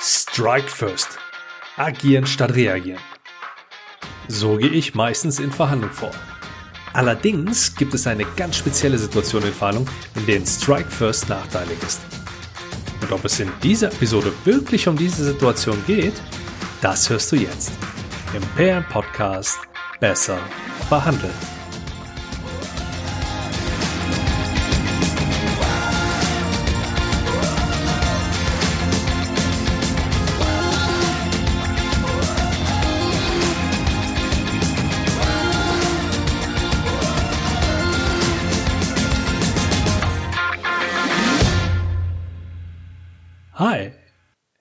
Strike first. Agieren statt reagieren. So gehe ich meistens in Verhandlungen vor. Allerdings gibt es eine ganz spezielle Situation in Verhandlungen, in denen Strike first nachteilig ist. Und ob es in dieser Episode wirklich um diese Situation geht, das hörst du jetzt. Im PM Podcast Besser verhandeln.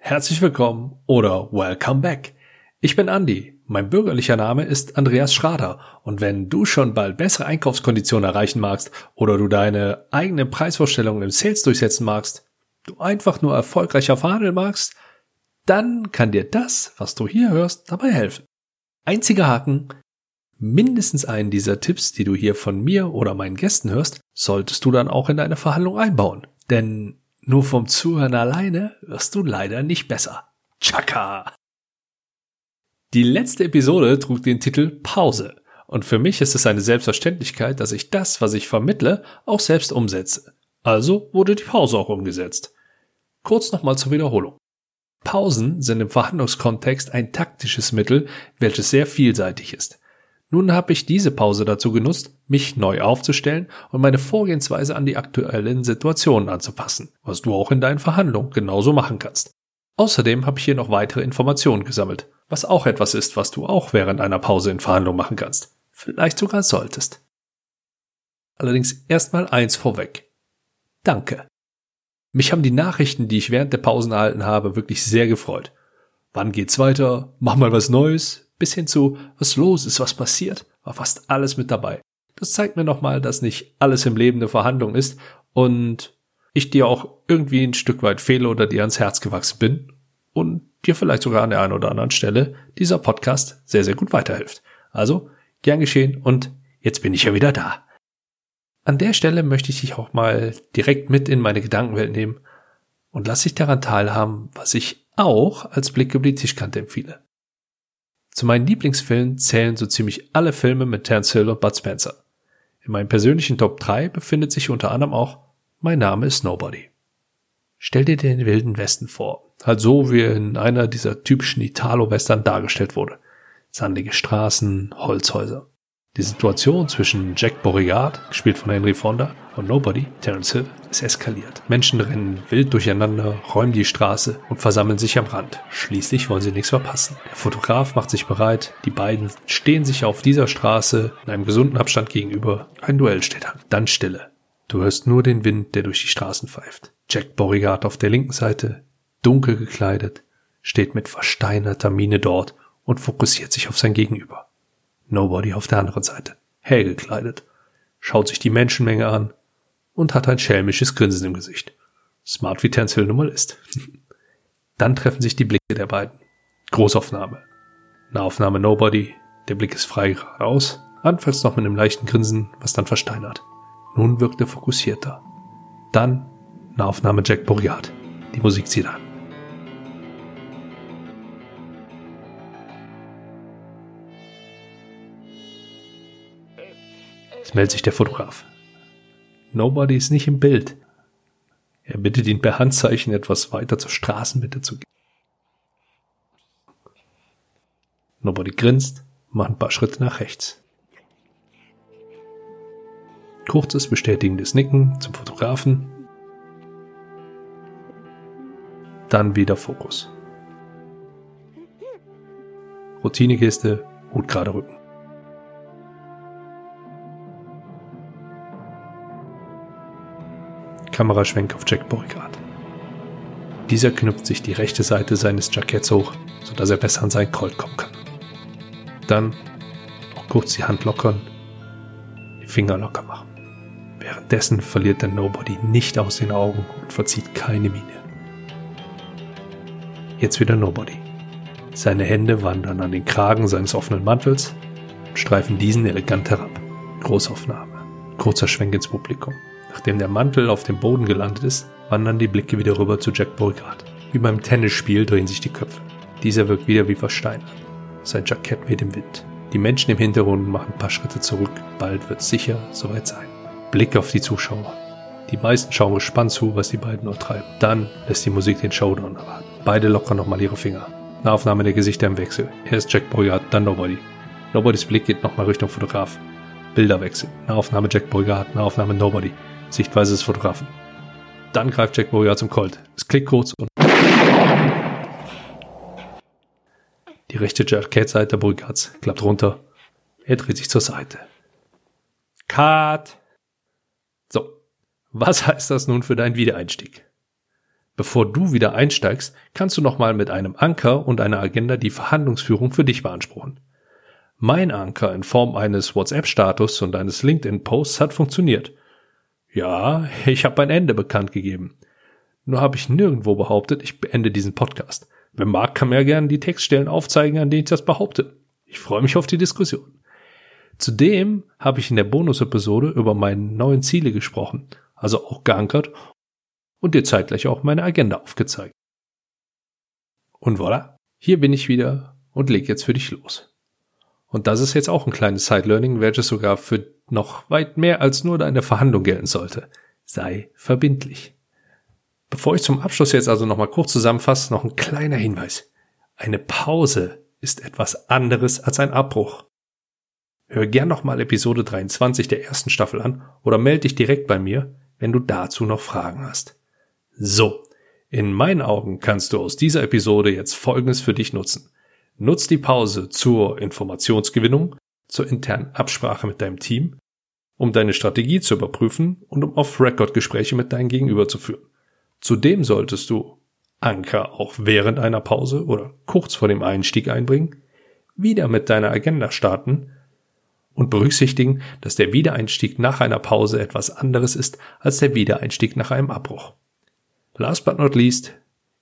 Herzlich willkommen oder welcome back. Ich bin Andy, mein bürgerlicher Name ist Andreas Schrader und wenn du schon bald bessere Einkaufskonditionen erreichen magst oder du deine eigene Preisvorstellung im Sales durchsetzen magst, du einfach nur erfolgreicher verhandeln magst, dann kann dir das, was du hier hörst, dabei helfen. Einziger Haken, mindestens einen dieser Tipps, die du hier von mir oder meinen Gästen hörst, solltest du dann auch in deine Verhandlung einbauen. Denn nur vom Zuhören alleine wirst du leider nicht besser. Chaka! Die letzte Episode trug den Titel Pause. Und für mich ist es eine Selbstverständlichkeit, dass ich das, was ich vermittle, auch selbst umsetze. Also wurde die Pause auch umgesetzt. Kurz nochmal zur Wiederholung. Pausen sind im Verhandlungskontext ein taktisches Mittel, welches sehr vielseitig ist. Nun habe ich diese Pause dazu genutzt, mich neu aufzustellen und meine Vorgehensweise an die aktuellen Situationen anzupassen, was du auch in deinen Verhandlungen genauso machen kannst. Außerdem habe ich hier noch weitere Informationen gesammelt, was auch etwas ist, was du auch während einer Pause in Verhandlungen machen kannst. Vielleicht sogar solltest. Allerdings erstmal eins vorweg. Danke. Mich haben die Nachrichten, die ich während der Pausen erhalten habe, wirklich sehr gefreut. Wann geht's weiter? Mach mal was Neues? Bis hin zu was los ist, was passiert, war fast alles mit dabei. Das zeigt mir nochmal, dass nicht alles im Leben eine Verhandlung ist und ich dir auch irgendwie ein Stück weit fehle oder dir ans Herz gewachsen bin und dir vielleicht sogar an der einen oder anderen Stelle dieser Podcast sehr, sehr gut weiterhilft. Also, gern geschehen und jetzt bin ich ja wieder da. An der Stelle möchte ich dich auch mal direkt mit in meine Gedankenwelt nehmen und lass dich daran teilhaben, was ich auch als Blick über die Tischkante empfehle. Zu meinen Lieblingsfilmen zählen so ziemlich alle Filme mit Terence Hill und Bud Spencer. In meinem persönlichen Top 3 befindet sich unter anderem auch Mein Name ist Nobody. Stell dir den Wilden Westen vor, halt so wie in einer dieser typischen Italo-Western dargestellt wurde. Sandige Straßen, Holzhäuser. Die Situation zwischen Jack Beauregard, gespielt von Henry Fonda, und Nobody, Terence Hill, ist eskaliert. Menschen rennen wild durcheinander, räumen die Straße und versammeln sich am Rand. Schließlich wollen sie nichts verpassen. Der Fotograf macht sich bereit, die beiden stehen sich auf dieser Straße in einem gesunden Abstand gegenüber. Ein Duell steht an. Dann Stille. Du hörst nur den Wind, der durch die Straßen pfeift. Jack Beauregard auf der linken Seite, dunkel gekleidet, steht mit versteinerter Miene dort und fokussiert sich auf sein Gegenüber. Nobody auf der anderen Seite, hell gekleidet, schaut sich die Menschenmenge an und hat ein schelmisches Grinsen im Gesicht. Smart wie Terence Hill nun mal ist. Dann treffen sich die Blicke der beiden. Großaufnahme. Nahaufnahme Nobody, der Blick ist frei geradeaus, anfangs noch mit einem leichten Grinsen, was dann versteinert. Nun wirkt er fokussierter. Dann Nahaufnahme Jack Boreat. Die Musik zieht an. Es meldet sich der Fotograf. Nobody ist nicht im Bild. Er bittet ihn per Handzeichen etwas weiter zur Straßenmitte zu gehen. Nobody grinst, macht ein paar Schritte nach rechts. Kurzes bestätigendes Nicken zum Fotografen. Dann wieder Fokus. Routinekiste, Hut gerade Rücken. Kameraschwenk auf Jack Beauregard. Dieser knüpft sich die rechte Seite seines Jacketts hoch, sodass er besser an seinen Colt kommen kann. Dann noch kurz die Hand lockern, die Finger locker machen. Währenddessen verliert der Nobody nicht aus den Augen und verzieht keine Miene. Jetzt wieder Nobody. Seine Hände wandern an den Kragen seines offenen Mantels und streifen diesen elegant herab. Großaufnahme. Kurzer Schwenk ins Publikum. Nachdem der Mantel auf dem Boden gelandet ist, wandern die Blicke wieder rüber zu Jack Beauregard. Wie beim Tennisspiel drehen sich die Köpfe. Dieser wirkt wieder wie versteinert. Sein Jackett weht im Wind. Die Menschen im Hintergrund machen ein paar Schritte zurück. Bald wird sicher soweit sein. Blick auf die Zuschauer. Die meisten schauen gespannt zu, was die beiden nur treiben. Dann lässt die Musik den Showdown erwarten. Beide lockern nochmal ihre Finger. Eine Aufnahme der Gesichter im Wechsel. Erst Jack Boyard, dann Nobody. Nobodys Blick geht nochmal Richtung Fotograf. Bilderwechsel. Eine Aufnahme Jack Boyard, eine Aufnahme Nobody. Sichtweise des Fotografen. Dann greift Jack Boyard zum Colt. Es klickt kurz und die rechte Jackett-Seite Boyards klappt runter. Er dreht sich zur Seite. Cut! So, was heißt das nun für deinen Wiedereinstieg? Bevor du wieder einsteigst, kannst du nochmal mit einem Anker und einer Agenda die Verhandlungsführung für dich beanspruchen. Mein Anker in Form eines WhatsApp-Status und eines LinkedIn-Posts hat funktioniert. Ja, ich habe ein Ende bekannt gegeben. Nur habe ich nirgendwo behauptet, ich beende diesen Podcast. Wer mag, kann mir gerne die Textstellen aufzeigen, an denen ich das behaupte. Ich freue mich auf die Diskussion. Zudem habe ich in der Bonus-Episode über meine neuen Ziele gesprochen, also auch geankert und dir zeitgleich auch meine Agenda aufgezeigt. Und voilà, hier bin ich wieder und leg jetzt für dich los. Und das ist jetzt auch ein kleines Side-Learning, welches sogar für noch weit mehr als nur deine Verhandlung gelten sollte. Sei verbindlich. Bevor ich zum Abschluss jetzt also nochmal kurz zusammenfasse, noch ein kleiner Hinweis. Eine Pause ist etwas anderes als ein Abbruch. Hör gern nochmal Episode 23 der ersten Staffel an oder melde dich direkt bei mir, wenn du dazu noch Fragen hast. So, in meinen Augen kannst du aus dieser Episode jetzt Folgendes für dich nutzen. Nutz die Pause zur Informationsgewinnung, zur internen Absprache mit deinem Team, um deine Strategie zu überprüfen und um Off-Record-Gespräche mit deinem Gegenüber zu führen. Zudem solltest du Anker auch während einer Pause oder kurz vor dem Einstieg einbringen, wieder mit deiner Agenda starten und berücksichtigen, dass der Wiedereinstieg nach einer Pause etwas anderes ist als der Wiedereinstieg nach einem Abbruch. Last but not least,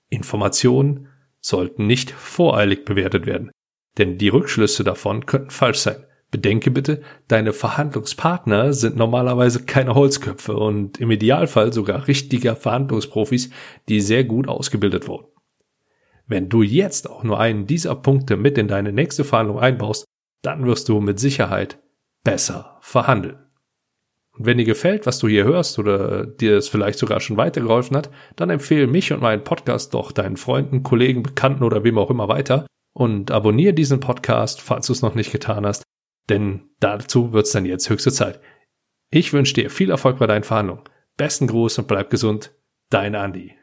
Informationen sollten nicht voreilig bewertet werden, denn die Rückschlüsse davon könnten falsch sein. Bedenke bitte, deine Verhandlungspartner sind normalerweise keine Holzköpfe und im Idealfall sogar richtiger Verhandlungsprofis, die sehr gut ausgebildet wurden. Wenn du jetzt auch nur einen dieser Punkte mit in deine nächste Verhandlung einbaust, dann wirst du mit Sicherheit besser verhandeln. Und wenn dir gefällt, was du hier hörst oder dir es vielleicht sogar schon weitergeholfen hat, dann empfehle mich und meinen Podcast doch deinen Freunden, Kollegen, Bekannten oder wem auch immer weiter und abonniere diesen Podcast, falls du es noch nicht getan hast, denn dazu wird es dann jetzt höchste Zeit. Ich wünsche dir viel Erfolg bei deinen Verhandlungen. Besten Gruß und bleib gesund. Dein Andi.